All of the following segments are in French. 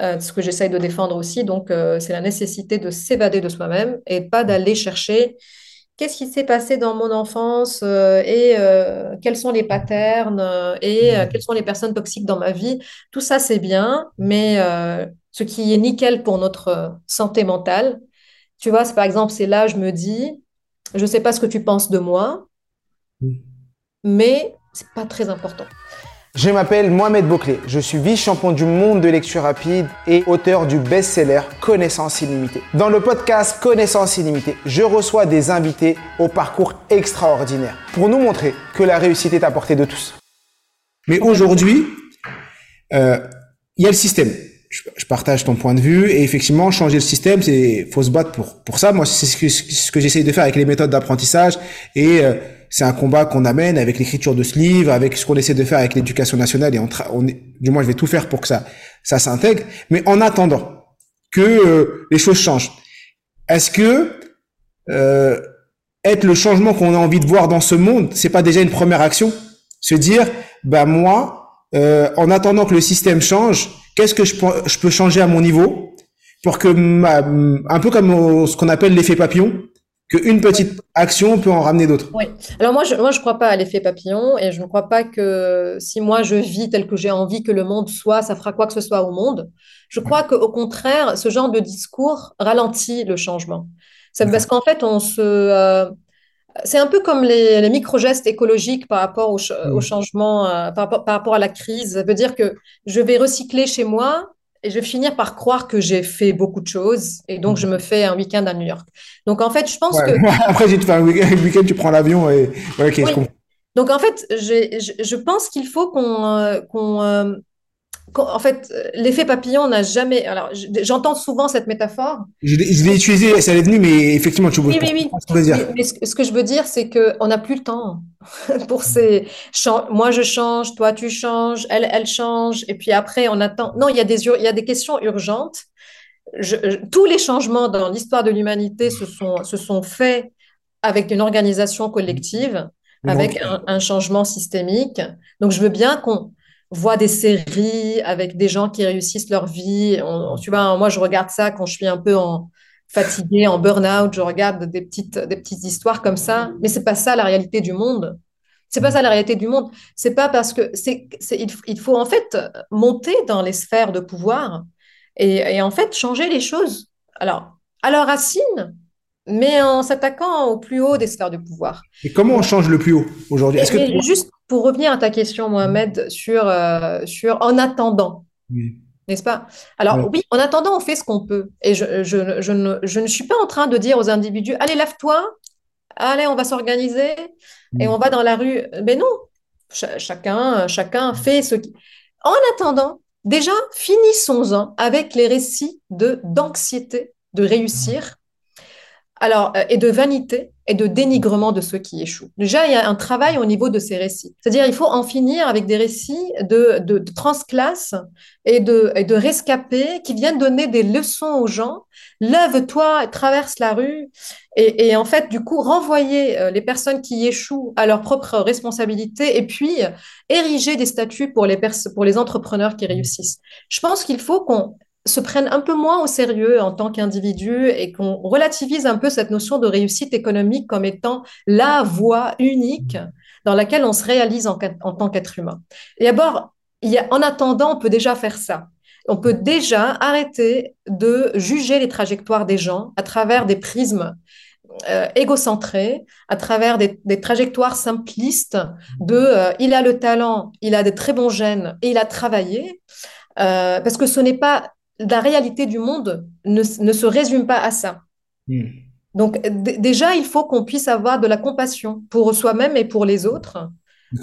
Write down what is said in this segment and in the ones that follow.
euh, ce que j'essaye de défendre aussi. Donc, euh, c'est la nécessité de s'évader de soi-même et pas d'aller chercher qu'est-ce qui s'est passé dans mon enfance euh, et quels sont les patterns et quelles sont les personnes toxiques dans ma vie. Tout ça, c'est bien, mais ce qui est nickel pour notre santé mentale, tu vois, par exemple, c'est là, je me dis, je ne sais pas ce que tu penses de moi, mais c'est pas très important. Je m'appelle Mohamed Bouclé, je suis vice-champion du monde de lecture rapide et auteur du best-seller Connaissance illimitée. Dans le podcast Connaissance illimitée, je reçois des invités au parcours extraordinaire pour nous montrer que la réussite est à portée de tous. Mais aujourd'hui, euh, il y a le système. Je, partage ton point de vue et effectivement changer le système c'est faut se battre pour pour ça moi c'est ce que ce j'essaye de faire avec les méthodes d'apprentissage et euh, c'est un combat qu'on amène avec l'écriture de ce livre, avec ce qu'on essaie de faire avec l'éducation nationale et on, on du moins je vais tout faire pour que ça ça s'intègre. Mais en attendant que euh, les choses changent, est-ce que euh, être le changement qu'on a envie de voir dans ce monde, c'est pas déjà une première action? Se dire, bah moi, euh, en attendant que le système change, qu'est-ce que je, je peux changer à mon niveau pour que, un peu comme ce qu'on appelle l'effet papillon, qu'une petite action peut en ramener d'autres. Oui. Alors moi, je moi, je crois pas à l'effet papillon et je ne crois pas que si moi je vis tel que j'ai envie que le monde soit, ça fera quoi que ce soit au monde. Je crois qu'au contraire, ce genre de discours ralentit le changement. C'est parce qu'en fait, on se euh, c'est un peu comme les, les micro-gestes écologiques par rapport au, au changement, euh, par, par, rapport à la crise. Ça veut dire que je vais recycler chez moi et je vais finir par croire que j'ai fait beaucoup de choses et donc je me fais un week-end à New York. Donc en fait, je pense que après j'ai fait un week-end, tu prends l'avion et ok. Donc en fait, je, je pense qu'il faut qu'on euh, euh, en fait, l'effet papillon n'a jamais. Alors, j'entends souvent cette métaphore. Je l'ai utilisé, ça est venu, mais effectivement, tu vois. Oui, oui, oui. Mais, ce que je veux dire, c'est qu'on n'a plus le temps pour ces. Moi, je change, toi, tu changes, elle, elle change, et puis après, on attend. Non, il y a des, il y a des questions urgentes. tous les changements dans l'histoire de l'humanité se sont, se sont faits avec une organisation collective, avec un, un changement systémique. Donc, je veux bien qu'on vois des séries avec des gens qui réussissent leur vie. tu vois, moi, je regarde ça quand je suis un peu en, fatiguée, en burn-out. Je regarde des petites, des petites histoires comme ça. Mais c'est pas ça la réalité du monde. C'est pas ça la réalité du monde. C'est pas parce que c'est, il, il, faut en fait monter dans les sphères de pouvoir et, et en fait changer les choses. Alors, à leur racine, mais en s'attaquant au plus haut des sphères de pouvoir. Et comment on change le plus haut aujourd'hui? Que Juste pour revenir à ta question, Mohamed, sur, euh, sur en attendant. N'est-ce pas? Alors oui, en attendant, on fait ce qu'on peut. Et je, je, je, ne, je, ne, suis pas en train de dire aux individus, allez, lave-toi, allez, on va s'organiser et on va dans la rue. Mais non, chacun, chacun fait ce qui... En attendant, déjà, finissons-en avec les récits de d'anxiété, de réussir alors, euh, et de vanité et de dénigrement de ceux qui échouent. Déjà, il y a un travail au niveau de ces récits. C'est-à-dire, il faut en finir avec des récits de, de, de transclasse et de, et de rescapés qui viennent donner des leçons aux gens. Lève-toi, traverse la rue. Et, et, en fait, du coup, renvoyer euh, les personnes qui échouent à leur propre responsabilité et puis ériger des statuts pour les, pour les entrepreneurs qui réussissent. Je pense qu'il faut qu'on se prennent un peu moins au sérieux en tant qu'individu et qu'on relativise un peu cette notion de réussite économique comme étant la voie unique dans laquelle on se réalise en, tant qu'être humain. Et d'abord, en attendant, on peut déjà faire ça. On peut déjà arrêter de juger les trajectoires des gens à travers des prismes euh, égocentrés, à travers des, trajectoires simplistes de euh, il a le talent, il a des très bons gènes et il a travaillé. Euh, parce que ce n'est pas la réalité du monde ne, se résume pas à ça. Hmm. Donc déjà, il faut qu'on puisse avoir de la compassion pour soi-même et pour les autres.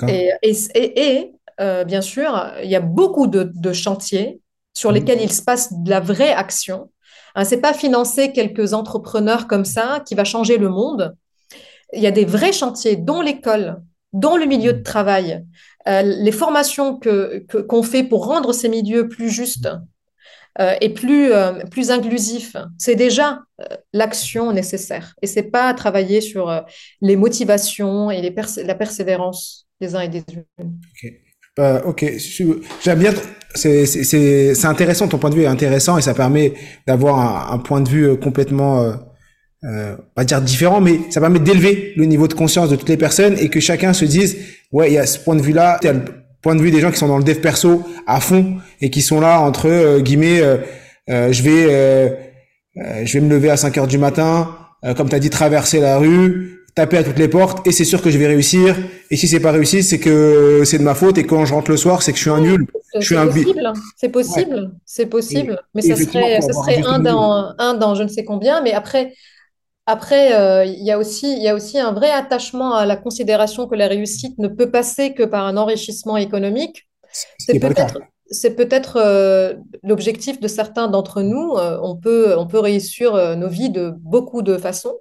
Et, et, euh, bien sûr, il y a beaucoup de, chantiers sur hmm. lesquels il se passe de la vraie action. Hein, c'est pas financer quelques entrepreneurs comme ça qui va changer le monde. Il y a des vrais chantiers, dont l'école, dont le milieu de travail, euh, les formations que qu'on fait pour rendre ces milieux plus justes, et plus, euh, plus inclusif. C'est déjà euh, l'action nécessaire. Et c'est pas travailler sur les motivations et les la persévérance des uns et des autres. Euh, ok, j'aime bien. C'est intéressant, ton point de vue est intéressant et ça permet d'avoir un, point de vue euh, complètement, euh, euh, pas dire différent, mais ça permet d'élever le niveau de conscience de toutes les personnes et que chacun se dise, ouais, il y a ce point de vue-là, point de vue des gens qui sont dans le dev perso à fond et qui sont là entre euh, guillemets, je vais, je vais me lever à 5 heures du matin, comme tu as dit, traverser la rue, taper à toutes les portes et c'est sûr que je vais réussir. Et si c'est pas réussi, c'est que c'est de ma faute. Et quand je rentre le soir, c'est que je suis un nul. Je suis un possible. C'est possible. C'est possible. mais ça serait, ça serait un dans, un dans je ne sais combien. Mais après, après, euh, il y a aussi, y a aussi un vrai attachement à la considération que la réussite ne peut passer que par un enrichissement économique. C'est peut-être, c'est peut-être euh, l'objectif de certains d'entre nous. Euh, on peut, on peut réussir nos vies de beaucoup de façons.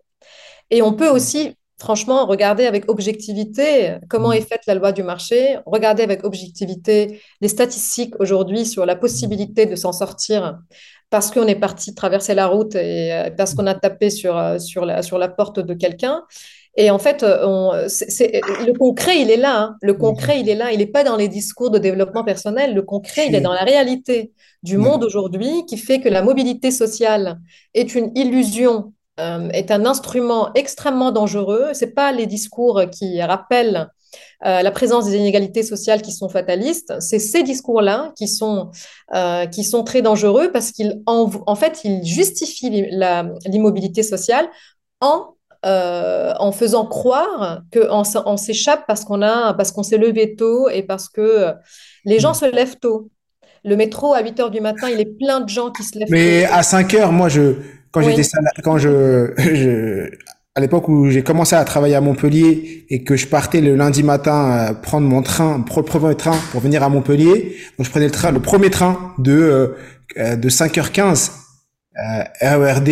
Et on peut aussi franchement, regardez avec objectivité comment mm. est faite la loi du marché, regardez avec objectivité les statistiques aujourd'hui sur la possibilité de s'en sortir parce qu'on est parti traverser la route et euh, parce qu'on a tapé sur, euh, sur, la, sur la porte de quelqu'un. Et en fait, euh, le concret, il est là. Hein. Le concret, il est là. Il n'est pas dans les discours de développement personnel. Le concret, il est dans la réalité du monde aujourd'hui qui fait que la mobilité sociale est une illusion euh, est un instrument extrêmement dangereux. Ce pas les discours qui rappellent euh, la présence des inégalités sociales qui sont fatalistes, c'est ces discours-là qui, sont euh, qui sont très dangereux parce qu'ils en, en, fait ils justifient l'immobilité sociale en en faisant croire qu'on on, s'échappe parce qu'on a parce qu'on s'est levé tôt et parce que les gens se lèvent tôt. Le métro à 8 heures du matin, il est plein de gens qui se lèvent Mais à 5 heures, moi je quand j'étais quand je, je à l'époque où j'ai commencé à travailler à Montpellier et que je partais le lundi matin euh, prendre mon train, le premier train pour venir à Montpellier, donc je prenais le train, le premier train de euh, euh de 5h15 euh, RERD.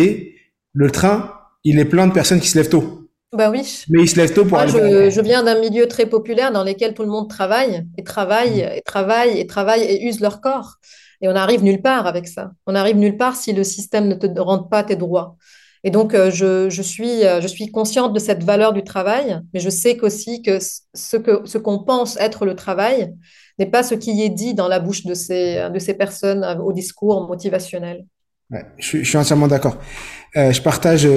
Le train, il est plein de personnes qui se lèvent tôt. Bah oui. Mais ils se lèvent tôt pour Moi, Je, je viens d'un milieu très populaire dans lequel tout le monde travaille et travaille et travaille et travaille et use leur corps. Et on n'arrive nulle part avec ça. On n'arrive nulle part si le système ne te rend pas tes droits. Et donc, euh, je, je, suis, euh, je suis consciente de cette valeur du travail, mais je sais aussi que ce qu'on ce qu'on pense être le travail n'est pas ce qui est dit dans la bouche de ces, de ces personnes euh, au discours motivationnel. Je, suis entièrement d'accord. Je partage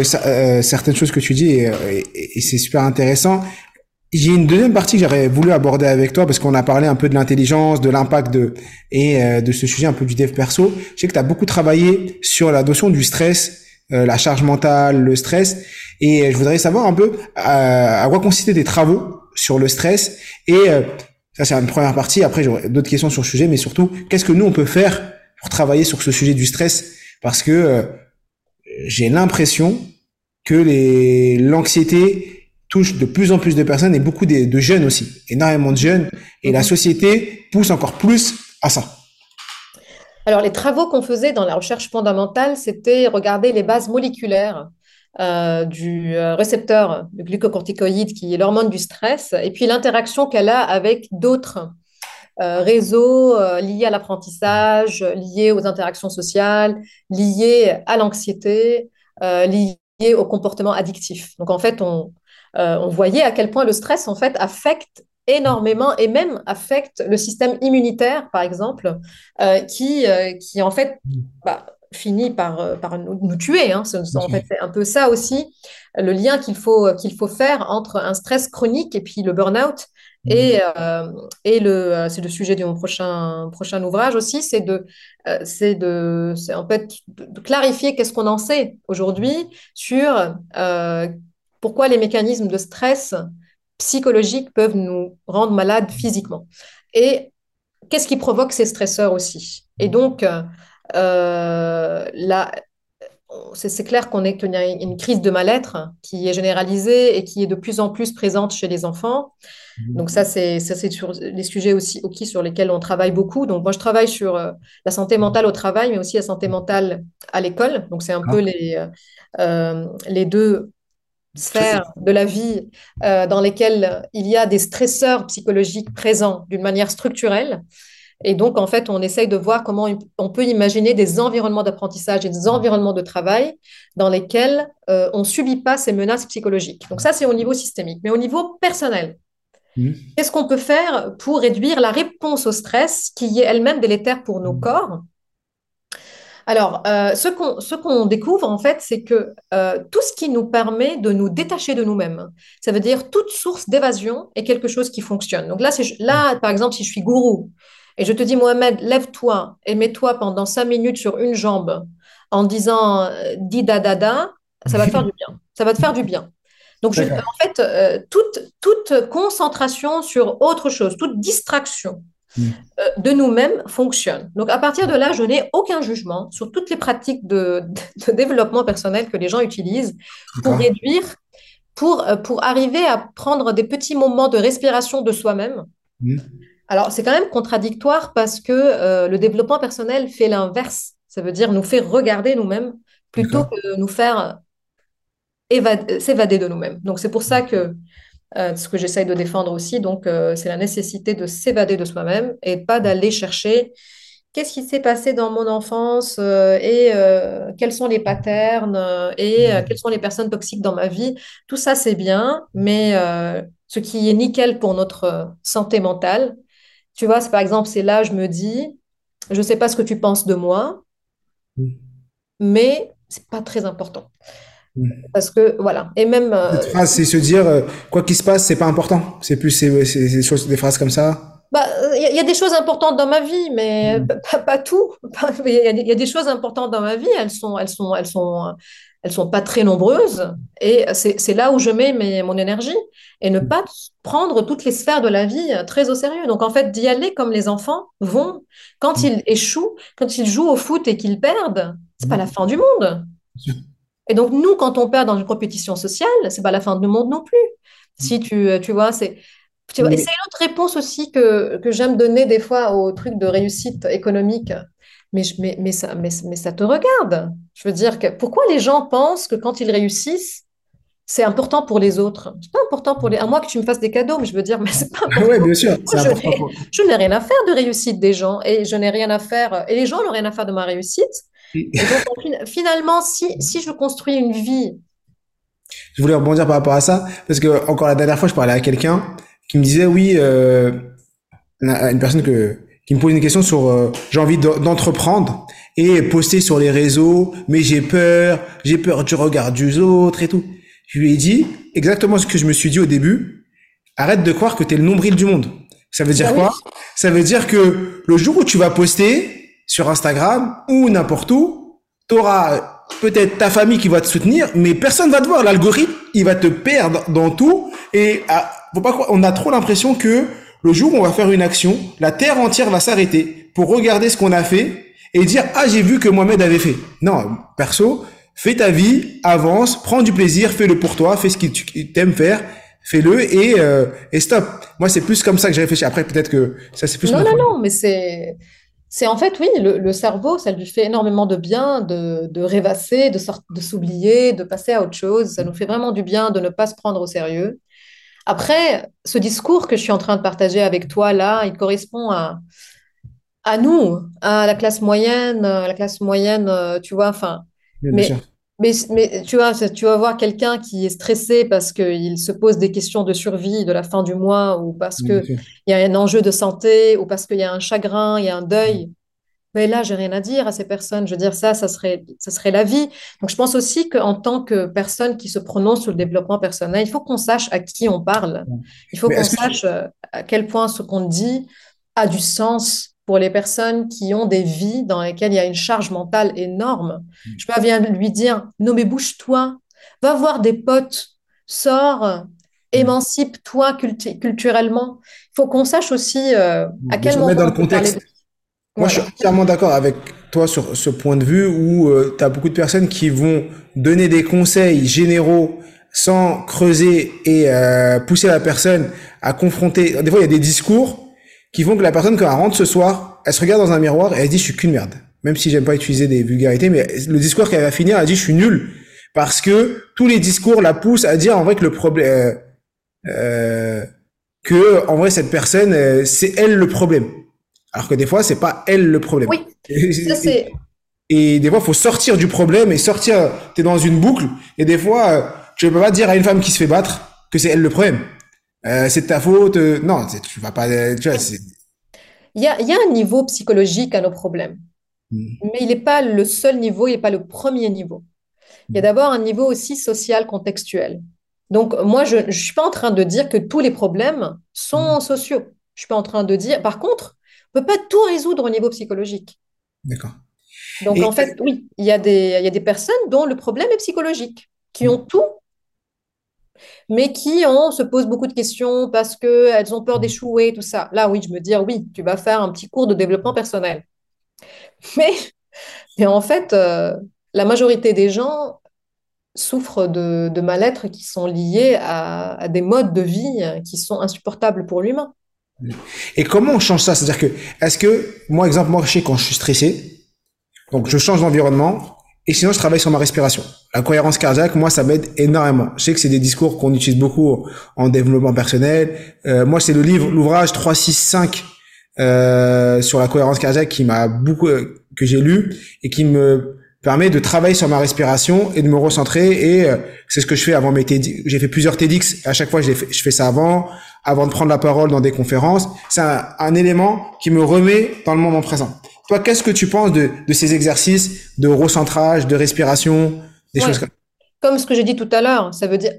certaines choses que tu dis et, c'est super intéressant. J'ai une deuxième partie que j'aurais voulu aborder avec toi parce qu'on a parlé un peu de l'intelligence, de l'impact de et de ce sujet un peu du dev perso. Je sais que tu as beaucoup travaillé sur la notion du stress, la charge mentale, le stress et je voudrais savoir un peu euh, à quoi consistaient tes travaux sur le stress et ça c'est une première partie. Après j'aurai d'autres questions sur le sujet, mais surtout qu'est-ce que nous on peut faire pour travailler sur ce sujet du stress? Parce que j'ai l'impression que les l'anxiété touche de plus en plus de personnes et beaucoup de, jeunes aussi, énormément de jeunes. Et la mhm. société pousse encore plus à ça. Alors, les travaux qu'on faisait dans la recherche fondamentale, c'était regarder les bases moléculaires euh, du euh, récepteur de glucocorticoïde, qui est l'hormone du stress, et puis l'interaction qu'elle a avec d'autres euh, réseaux liés à l'apprentissage, liés aux interactions sociales, liés à l'anxiété, liés au comportement addictif. Donc, en fait, on, on voyait à quel point le stress, en fait, affecte énormément et même affecte le système immunitaire, par exemple, euh, qui, euh, qui, en fait, bah, finit par, par nous, tuer. Hein. C'est en fait un peu ça aussi, le lien qu'il faut, qu'il faut faire entre un stress chronique et puis le burn-out. Mmh. Et, et le, c'est le sujet de mon prochain, prochain ouvrage aussi, c'est de, c'est de, c'est en fait de, clarifier qu'est-ce qu'on en sait aujourd'hui sur pourquoi les mécanismes de stress psychologiques peuvent nous rendre malades physiquement. Et qu'est-ce qui provoque ces stresseurs aussi? Et donc, euh, là, c'est clair qu'on est a une crise de mal-être qui est généralisée et qui est de plus en plus présente chez les enfants. Donc ça, c'est sur les sujets aussi, sur lesquels on travaille beaucoup. Donc moi, je travaille sur euh, la santé mentale au travail, mais aussi la santé mentale à l'école. Donc c'est un peu les, euh, les deux sphères de la vie euh, dans lesquelles il y a des stresseurs psychologiques présents d'une manière structurelle. Et donc, en fait, on essaye de voir comment on peut imaginer des environnements d'apprentissage et des environnements de travail dans lesquels euh, on ne subit pas ces menaces psychologiques. Donc ça, c'est au niveau systémique. Mais au niveau personnel, Mmh. Qu'est-ce qu'on peut faire pour réduire la réponse au stress qui est elle-même délétère pour nos mmh. corps alors, euh, ce qu'on découvre, en fait, c'est que euh, tout ce qui nous permet de nous détacher de nous-mêmes, ça veut dire toute source d'évasion est quelque chose qui fonctionne. Donc là, là, par exemple, si je suis gourou et je te dis, Mohamed, lève-toi et mets-toi pendant cinq minutes sur une jambe en disant euh, di da da da, ça va te faire du bien. Ça va te faire du bien. Donc, en fait, toute, toute concentration sur autre chose, toute distraction, de nous-mêmes fonctionne. Donc à partir de là, je n'ai aucun jugement sur toutes les pratiques de, développement personnel que les gens utilisent pour réduire, pour, euh, pour arriver à prendre des petits moments de respiration de soi-même. Mm. Alors c'est quand même contradictoire parce que euh, le développement personnel fait l'inverse. Ça veut dire nous faire regarder nous-mêmes plutôt que nous faire s'évader de nous-mêmes. Donc c'est pour ça que euh, ce que j'essaye de défendre aussi. Donc, euh, c'est la nécessité de s'évader de soi-même et pas d'aller chercher qu'est-ce qui s'est passé dans mon enfance euh, et quels sont les patterns et quelles sont les personnes toxiques dans ma vie. Tout ça, c'est bien, mais ce qui est nickel pour notre santé mentale, tu vois, par exemple, c'est là, je me dis, je ne sais pas ce que tu penses de moi, mais c'est pas très important. Parce que voilà, et même. Euh, phrase, c'est se dire euh, quoi qu'il se passe, c'est pas important. C'est plus c'est, des phrases comme ça. Bah, il y, a des choses importantes dans ma vie, mais mm. pas, tout. Il y, a des choses importantes dans ma vie. Elles sont, elles sont, elles sont, elles sont pas très nombreuses. Et c'est là où je mets mes, mon énergie et ne mm. pas prendre toutes les sphères de la vie très au sérieux. Donc en fait, d'y aller comme les enfants vont. Quand mm. ils échouent, quand ils jouent au foot et qu'ils perdent, c'est pas la fin du monde. Et donc, nous, quand on perd dans une compétition sociale, c'est pas la fin du monde non plus. Si tu, tu vois, c'est. Tu vois, Et c'est une autre réponse aussi que, que j'aime donner des fois au truc de réussite économique. Mais, mais, mais, ça, mais, mais ça te regarde. Je veux dire, que pourquoi les gens pensent que quand ils réussissent, c'est important pour les autres? C'est pas important pour les. À moi que tu me fasses des cadeaux, mais je veux dire, mais c'est pas ah important. bien sûr. je n'ai rien à faire de réussite des gens et je n'ai rien à faire. Et les gens n'ont rien à faire de ma réussite donc, finalement, si, si je construis une vie. Je voulais rebondir par rapport à ça, parce que encore la dernière fois, je parlais à quelqu'un qui me disait, oui, euh, une personne que, qui me pose une question sur euh, j'ai envie d'entreprendre et poster sur les réseaux, mais j'ai peur, j'ai peur du regard des autres et tout. Je lui ai dit exactement ce que je me suis dit au début. Arrête de croire que tu es le nombril du monde. Ça veut dire bah quoi? Ça veut dire que le jour où tu vas poster, sur Instagram ou n'importe où, tu auras peut-être ta famille qui va te soutenir, mais personne va te voir. L'algorithme, il va te perdre dans tout. Et ah, faut pas on a trop l'impression que le jour où on va faire une action, la terre entière va s'arrêter pour regarder ce qu'on a fait et dire ah j'ai vu que Mohamed avait fait. Non, perso, fais ta vie, avance, prends du plaisir, fais-le pour toi, fais ce que tu aimes faire, fais-le et euh, et stop. Moi c'est plus comme ça que j'ai réfléchi. Après peut-être que ça c'est plus. Non non non, mais c'est c'est en fait, oui, le, cerveau, ça lui fait énormément de bien de, rêvasser, de, de s'oublier, de passer à autre chose. Ça nous fait vraiment du bien de ne pas se prendre au sérieux. Après, ce discours que je suis en train de partager avec toi là, il correspond à, à nous, à la classe moyenne, la classe moyenne, euh, tu vois, enfin. Mais, mais, mais, tu vois, tu vas voir quelqu'un qui est stressé parce qu'il se pose des questions de survie de la fin du mois ou parce qu'il y a un enjeu de santé ou parce qu'il y a un chagrin, il y a un deuil. Mais là, j'ai rien à dire à ces personnes. Je veux dire, ça, ça serait, ça serait la vie. Donc, je pense aussi qu'en tant que personne qui se prononce sur le développement personnel, il faut qu'on sache à qui on parle. Il faut qu'on sache euh, à quel point ce qu'on dit a du sens pour les personnes qui ont des vies dans lesquelles il y a une charge mentale énorme. Mm. Je peux bien lui dire, non mais bouge-toi, va voir des potes, sors, mm. émancipe-toi culturellement. Il faut qu'on sache aussi euh, à quel moment... dans le contexte. Moi, je suis entièrement d'accord avec toi sur ce point de vue où euh, tu as beaucoup de personnes qui vont donner des conseils généraux sans creuser et euh, pousser la personne à confronter. Des fois, il y a des discours qui font que la personne, quand elle rentre ce soir, elle se regarde dans un miroir et elle dit, je suis qu'une merde. Même si j'aime pas utiliser des vulgarités, mais le discours qu'elle va finir, elle dit, je suis nul. Parce que tous les discours la poussent à dire, en vrai, que le problème, euh, euh, que, en vrai, cette personne, euh, c'est elle le problème. Alors que des fois, c'est pas elle le problème. Oui. Ça, c'est... Et des fois, faut sortir du problème et sortir, t'es dans une boucle. Et des fois, tu peux pas dire à une femme qui se fait battre que c'est elle le problème. Euh, c'est de ta faute. Euh, non, tu vas pas. Tu vois, il y a, il y a un niveau psychologique à nos problèmes, hmm. mais il n'est pas le seul niveau, il n'est pas le premier niveau. Il y a hmm. d'abord un niveau aussi social contextuel. Donc, moi, je ne suis pas en train de dire que tous les problèmes sont hmm. sociaux. Je suis pas en train de dire. Par contre, on peut pas tout résoudre au niveau psychologique. D'accord. Donc, en fait, oui, il y, a des, il y a des personnes dont le problème est psychologique, qui ont tout mais qui on se posent beaucoup de questions parce qu'elles ont peur d'échouer, tout ça. Là, oui, je me dis, oui, tu vas faire un petit cours de développement personnel. Mais, mais en fait, euh, la majorité des gens souffrent de, de mal-être qui sont liés à, des modes de vie qui sont insupportables pour l'humain. Et comment on change ça? C'est-à-dire que, est-ce que, moi, exemple, moi, je sais quand je suis stressé, donc je change d'environnement, et sinon, je travaille sur ma respiration. La cohérence cardiaque, moi, ça m'aide énormément. Je sais que c'est des discours qu'on utilise beaucoup en développement personnel. Euh, moi, c'est le livre, l'ouvrage 365 euh, sur la cohérence cardiaque qui m'a beaucoup que j'ai lu et qui me permet de travailler sur ma respiration et de me recentrer. Et euh, c'est ce que je fais avant mes TEDx. J'ai fait plusieurs TEDx. À chaque fois, je, je fais ça avant, avant de prendre la parole dans des conférences. C'est un, un élément qui me remet dans le moment présent. Toi, qu'est-ce que tu penses de, de, ces exercices de recentrage, de respiration, des choses comme Comme ce que j'ai dit tout à l'heure, ça veut dire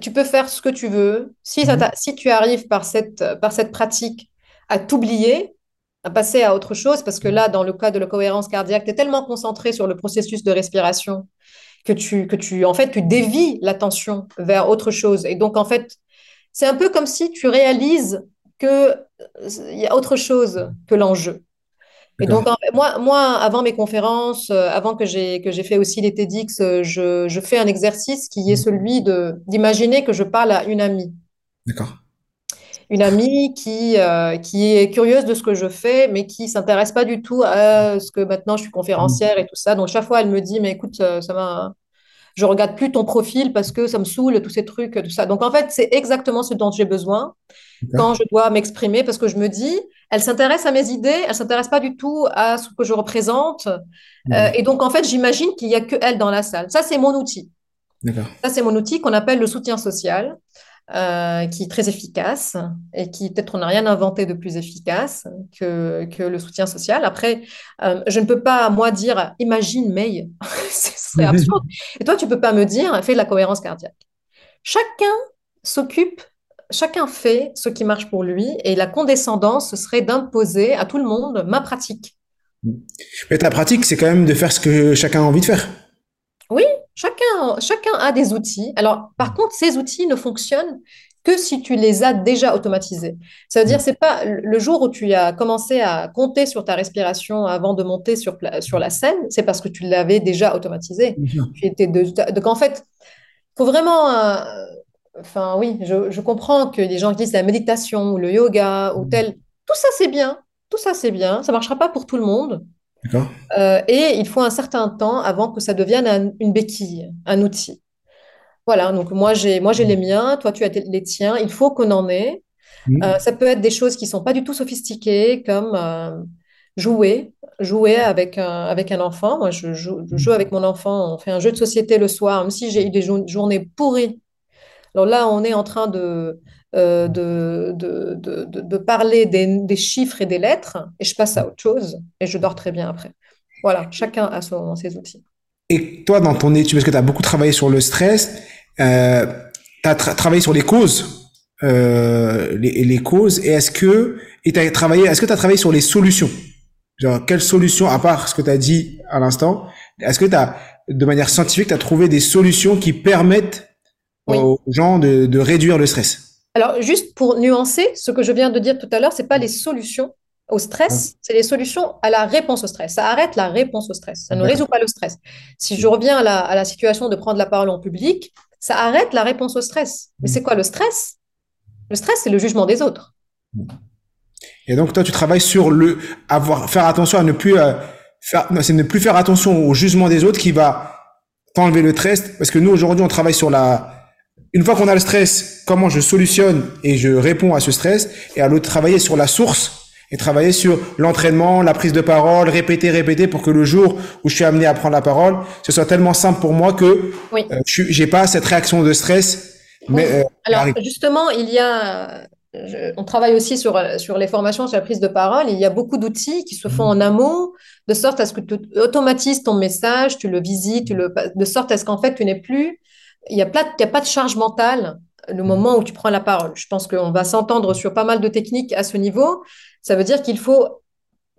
tu peux faire ce que tu veux. Si, ça mhm. si tu arrives par cette, par cette pratique à t'oublier, à passer à autre chose, parce que là, dans le cas de la cohérence cardiaque, tu es tellement concentré sur le processus de respiration que tu, que tu, en fait, tu dévies l'attention vers autre chose. Et donc, en fait, c'est un peu comme si tu réalises qu'il y a autre chose que l'enjeu. Et donc, moi, moi, avant mes conférences, euh, avant que j'ai que j'ai fait aussi les TEDx, euh, je, je, fais un exercice qui est mmh. celui de d'imaginer que je parle à une amie. D'accord. Une amie qui euh, qui est curieuse de ce que je fais, mais qui s'intéresse pas du tout à ce que maintenant je suis conférencière et tout ça. Donc chaque fois, elle me dit, mais écoute, ça va. Je regarde plus ton profil parce que ça me saoule, tous ces trucs, tout ça. Donc en fait, c'est exactement ce dont j'ai besoin quand je dois m'exprimer parce que je me dis, elle s'intéresse à mes idées, elle s'intéresse pas du tout à ce que je représente. Euh, et donc, en fait, j'imagine qu'il y a que elle dans la salle. Ça, c'est mon outil. Ça, c'est mon outil qu'on appelle le soutien social, euh, qui est très efficace et qui, peut-être, on n'a rien inventé de plus efficace que, que le soutien social. Après, euh, je ne peux pas, moi, dire, imagine May, ce serait absurde. Et toi, tu peux pas me dire, fais de la cohérence cardiaque. Chacun s'occupe chacun fait ce qui marche pour lui et la condescendance, ce serait d'imposer à tout le monde ma pratique. Mais ta pratique, c'est quand même de faire ce que chacun a envie de faire. Oui, chacun, chacun a des outils. Alors, par contre, ces outils ne fonctionnent que si tu les as déjà automatisés. Ça veut dire, c'est pas le jour où tu as commencé à compter sur ta respiration avant de monter sur, sur la scène, c'est parce que tu l'avais déjà automatisé. Tu étais donc en fait, faut vraiment euh, Enfin, oui, je, comprends que les gens disent la méditation ou le yoga ou mm. tel. Tout ça, c'est bien. Tout ça, c'est bien. Ça ne marchera pas pour tout le monde. Euh, et il faut un certain temps avant que ça devienne une béquille, un outil. Voilà, donc moi j'ai moi j'ai les miens, toi tu as les tiens, il faut qu'on en ait. Mm. Euh, ça peut être des choses qui sont pas du tout sophistiquées, comme euh, jouer, jouer avec un, avec un enfant. Moi je joue, je joue, avec mon enfant, on fait un jeu de société le soir, même si j'ai eu des journées pourries alors là, on est en train de, euh, de, de, de, parler des, chiffres et des lettres, et je passe à autre chose, et je dors très bien après. Voilà, chacun a son, ses outils. Et toi, dans ton étude, parce que tu as beaucoup travaillé sur le stress, euh, tu as travaillé sur les causes, euh, les, les, causes, et est-ce que tu as travaillé, est-ce que tu travaillé sur les solutions? Genre, quelles solutions, à part ce que tu as dit à l'instant, est-ce que tu as, de manière scientifique, tu as trouvé des solutions qui permettent aux gens de, réduire le stress. Alors, juste pour nuancer, ce que je viens de dire tout à l'heure, ce n'est pas les solutions au stress, c'est les solutions à la réponse au stress. Ça arrête la réponse au stress. Ça ne résout pas le stress. Si je reviens à la, à la, situation de prendre la parole en public, ça arrête la réponse au stress. Mais c'est quoi le stress? Le stress, c'est le jugement des autres. Et donc, toi, tu travailles sur le avoir, faire attention à ne plus euh, faire, c'est ne plus faire attention au jugement des autres qui va t'enlever le stress. Parce que nous, aujourd'hui, on travaille sur la, une fois qu'on a le stress, comment je solutionne et je réponds à ce stress, et à l'autre travailler sur la source et travailler sur l'entraînement, la prise de parole, répéter, répéter pour que le jour où je suis amené à prendre la parole, ce soit tellement simple pour moi que oui. euh, j'ai pas cette réaction de stress Mais, alors, justement, il y a on travaille aussi sur, sur les formations, sur la prise de parole. il y a beaucoup d'outils qui se font en amont, de sorte à ce que tu automatises ton message, tu le visites, tu le, de sorte à ce qu'en fait, tu n'es plus. Il n'y a, a, pas de charge mentale le moment où tu prends la parole. Je pense qu'on va s'entendre sur pas mal de techniques à ce niveau. Ça veut dire qu'il faut,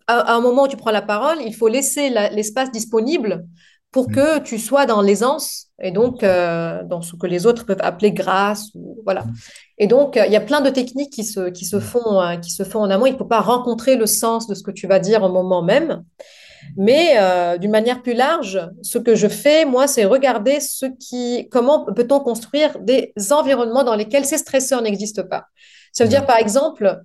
à, un moment où tu prends la parole, il faut laisser l'espace disponible pour que tu sois dans l'aisance et donc euh, dans ce que les autres peuvent appeler grâce. Ou, voilà. Et donc, euh, il y a plein de techniques qui se, qui se, font, euh, qui se font en amont. Il ne faut pas rencontrer le sens de ce que tu vas dire au moment même. Mais d'une manière plus large, ce que je fais, moi, c'est regarder ce qui, comment peut-on construire des environnements dans lesquels ces stresseurs n'existent pas. Ça veut dire, par exemple,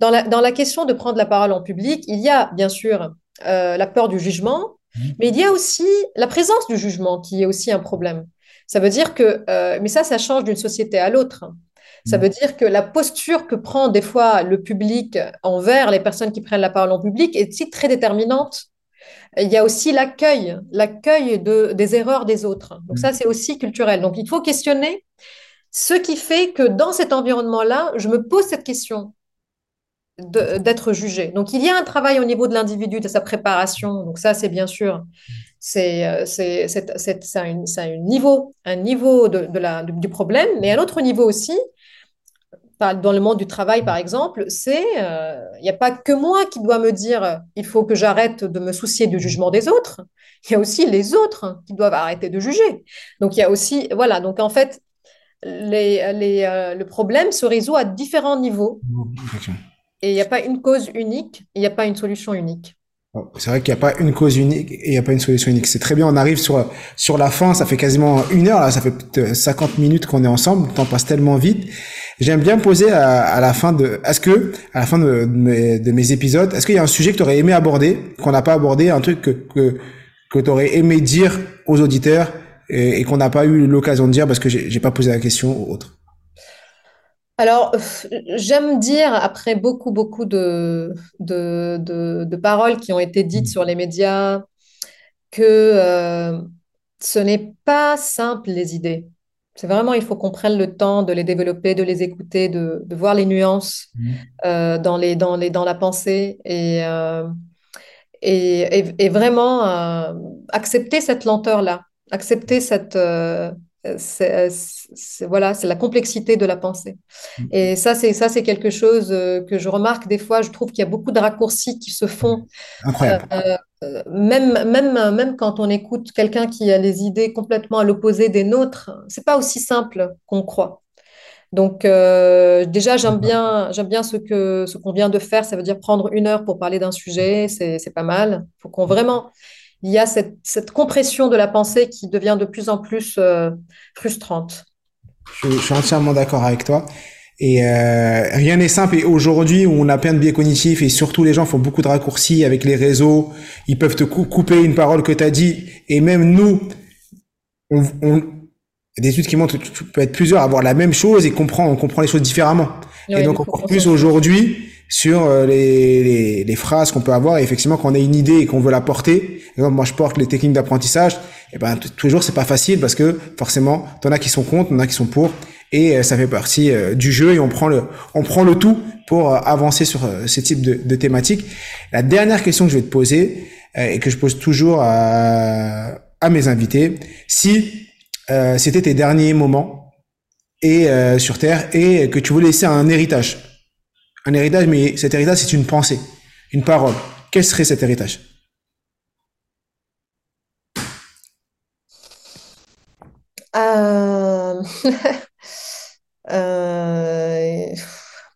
dans la, dans la question de prendre la parole en public, il y a bien sûr la peur du jugement, Mhm. Mais il y a aussi la présence du jugement qui est aussi un problème. Ça veut dire que, euh, mais ça, ça change d'une société à l'autre. Ça mhm. veut dire que la posture que prend des fois le public envers les personnes qui prennent la parole en public est aussi très déterminante. Il y a aussi l'accueil, l'accueil de, des erreurs des autres. Donc ça, mhm. c'est aussi culturel. Donc il faut questionner ce qui fait que dans cet environnement-là, je me pose cette question d'être jugé. Donc, il y a un travail au niveau de l'individu, de sa préparation. Donc, ça, c'est bien sûr, c'est euh, un, un, niveau, un niveau de, de la, du problème, mais un autre niveau aussi, dans le monde du travail, par exemple, c'est euh, il n'y a pas que moi qui dois me dire il faut que j'arrête de me soucier du jugement des autres. Il y a aussi les autres qui doivent arrêter de juger. Donc, il y a aussi, voilà, donc en fait, les, les, euh, le problème se résout à différents niveaux. Et il n'y a pas une cause unique, il n'y a pas une solution unique. C'est vrai qu'il n'y a pas une cause unique et il n'y a pas une solution unique. C'est très bien, on arrive sur, sur la fin, ça fait quasiment une heure, là, ça fait 50 minutes qu'on est ensemble, le temps passe tellement vite. J'aime bien poser à, la fin de, est-ce que, à la fin de, mes, épisodes, est-ce qu'il y a un sujet que tu aurais aimé aborder, qu'on n'a pas abordé, un truc que, que, que tu aurais aimé dire aux auditeurs et, qu'on n'a pas eu l'occasion de dire parce que j'ai pas posé la question ou autre? Alors, j'aime dire, après beaucoup, beaucoup de, de, paroles qui ont été dites sur les médias, que euh, ce n'est pas simple les idées. C'est vraiment, il faut qu'on prenne le temps de les développer, de les écouter, de, voir les nuances mmh. euh, dans, les, dans, les, dans la pensée et, euh, et, vraiment accepter cette lenteur-là, accepter cette, c'est voilà, c'est la complexité de la pensée. Mm. Et ça, c'est ça, c'est quelque chose euh, que je remarque des fois. Je trouve qu'il y a beaucoup de raccourcis qui se font. Incroyable. Euh, euh, même, même, même quand on écoute quelqu'un qui a les idées complètement à l'opposé des nôtres, c'est pas aussi simple qu'on croit. Donc déjà, j'aime bien, j'aime bien ce que ce qu'on vient de faire. Ça veut dire prendre une heure pour parler d'un sujet, c'est pas mal. Il faut qu'on vraiment il y a cette, compression de la pensée qui devient de plus en plus euh, frustrante. Je, suis entièrement d'accord avec toi. Et euh, rien n'est simple. Et aujourd'hui, où on a plein de biais cognitifs et surtout les gens font beaucoup de raccourcis avec les réseaux, ils peuvent te couper une parole que tu as dit. Et même nous, on, on, des études qui montrent que tu peux être plusieurs, avoir la même chose et comprendre, on comprend les choses différemment. et donc encore plus aujourd'hui, sur euh, les, les, phrases qu'on peut avoir. Et effectivement, quand on a une idée et qu'on veut la porter, exemple, moi je porte les techniques d'apprentissage, et ben toujours c'est pas facile parce que forcément, t'en as qui sont contre, t'en as qui sont pour, et euh, ça fait partie euh, du jeu et on prend le on prend le tout pour avancer sur ce type de, de thématique. La dernière question que je vais te poser et que je pose toujours à, à mes invités, si c'était tes derniers moments et sur Terre et que tu voulais laisser un héritage un héritage, mais cet héritage, c'est une pensée, une parole. Quel serait cet héritage? Euh, euh,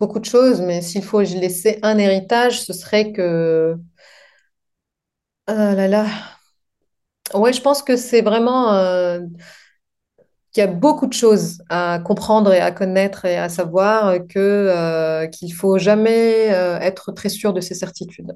Beaucoup de choses, mais s'il faut laisser un héritage, ce serait que... Ah là là. Ouais, je pense que c'est vraiment... Euh, il y a beaucoup de choses à comprendre et à connaître et à savoir que euh, qu'il faut jamais euh, être très sûr de ses certitudes.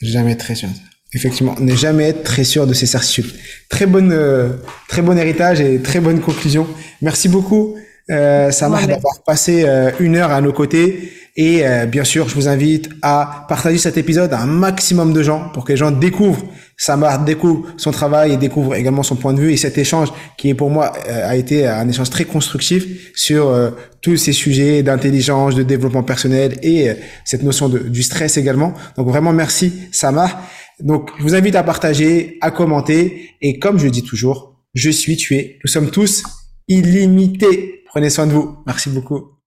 Jamais très sûr. Effectivement, ne jamais être très sûr de ses certitudes. Très bonne, euh, très bon héritage et très bonne conclusion. Merci beaucoup, euh, Samar, d'avoir passé euh, une heure à nos côtés. Et bien sûr, je vous invite à partager cet épisode à un maximum de gens pour que les gens découvrent Samar découvre son travail et découvre également son point de vue et cet échange qui est pour moi euh, a été un échange très constructif sur euh, tous ces sujets d'intelligence, de développement personnel et euh, cette notion de, du stress également. Donc vraiment merci Samar. Donc je vous invite à partager, à commenter et comme je dis toujours, je suis tué. Nous sommes tous illimités. Prenez soin de vous. Merci beaucoup.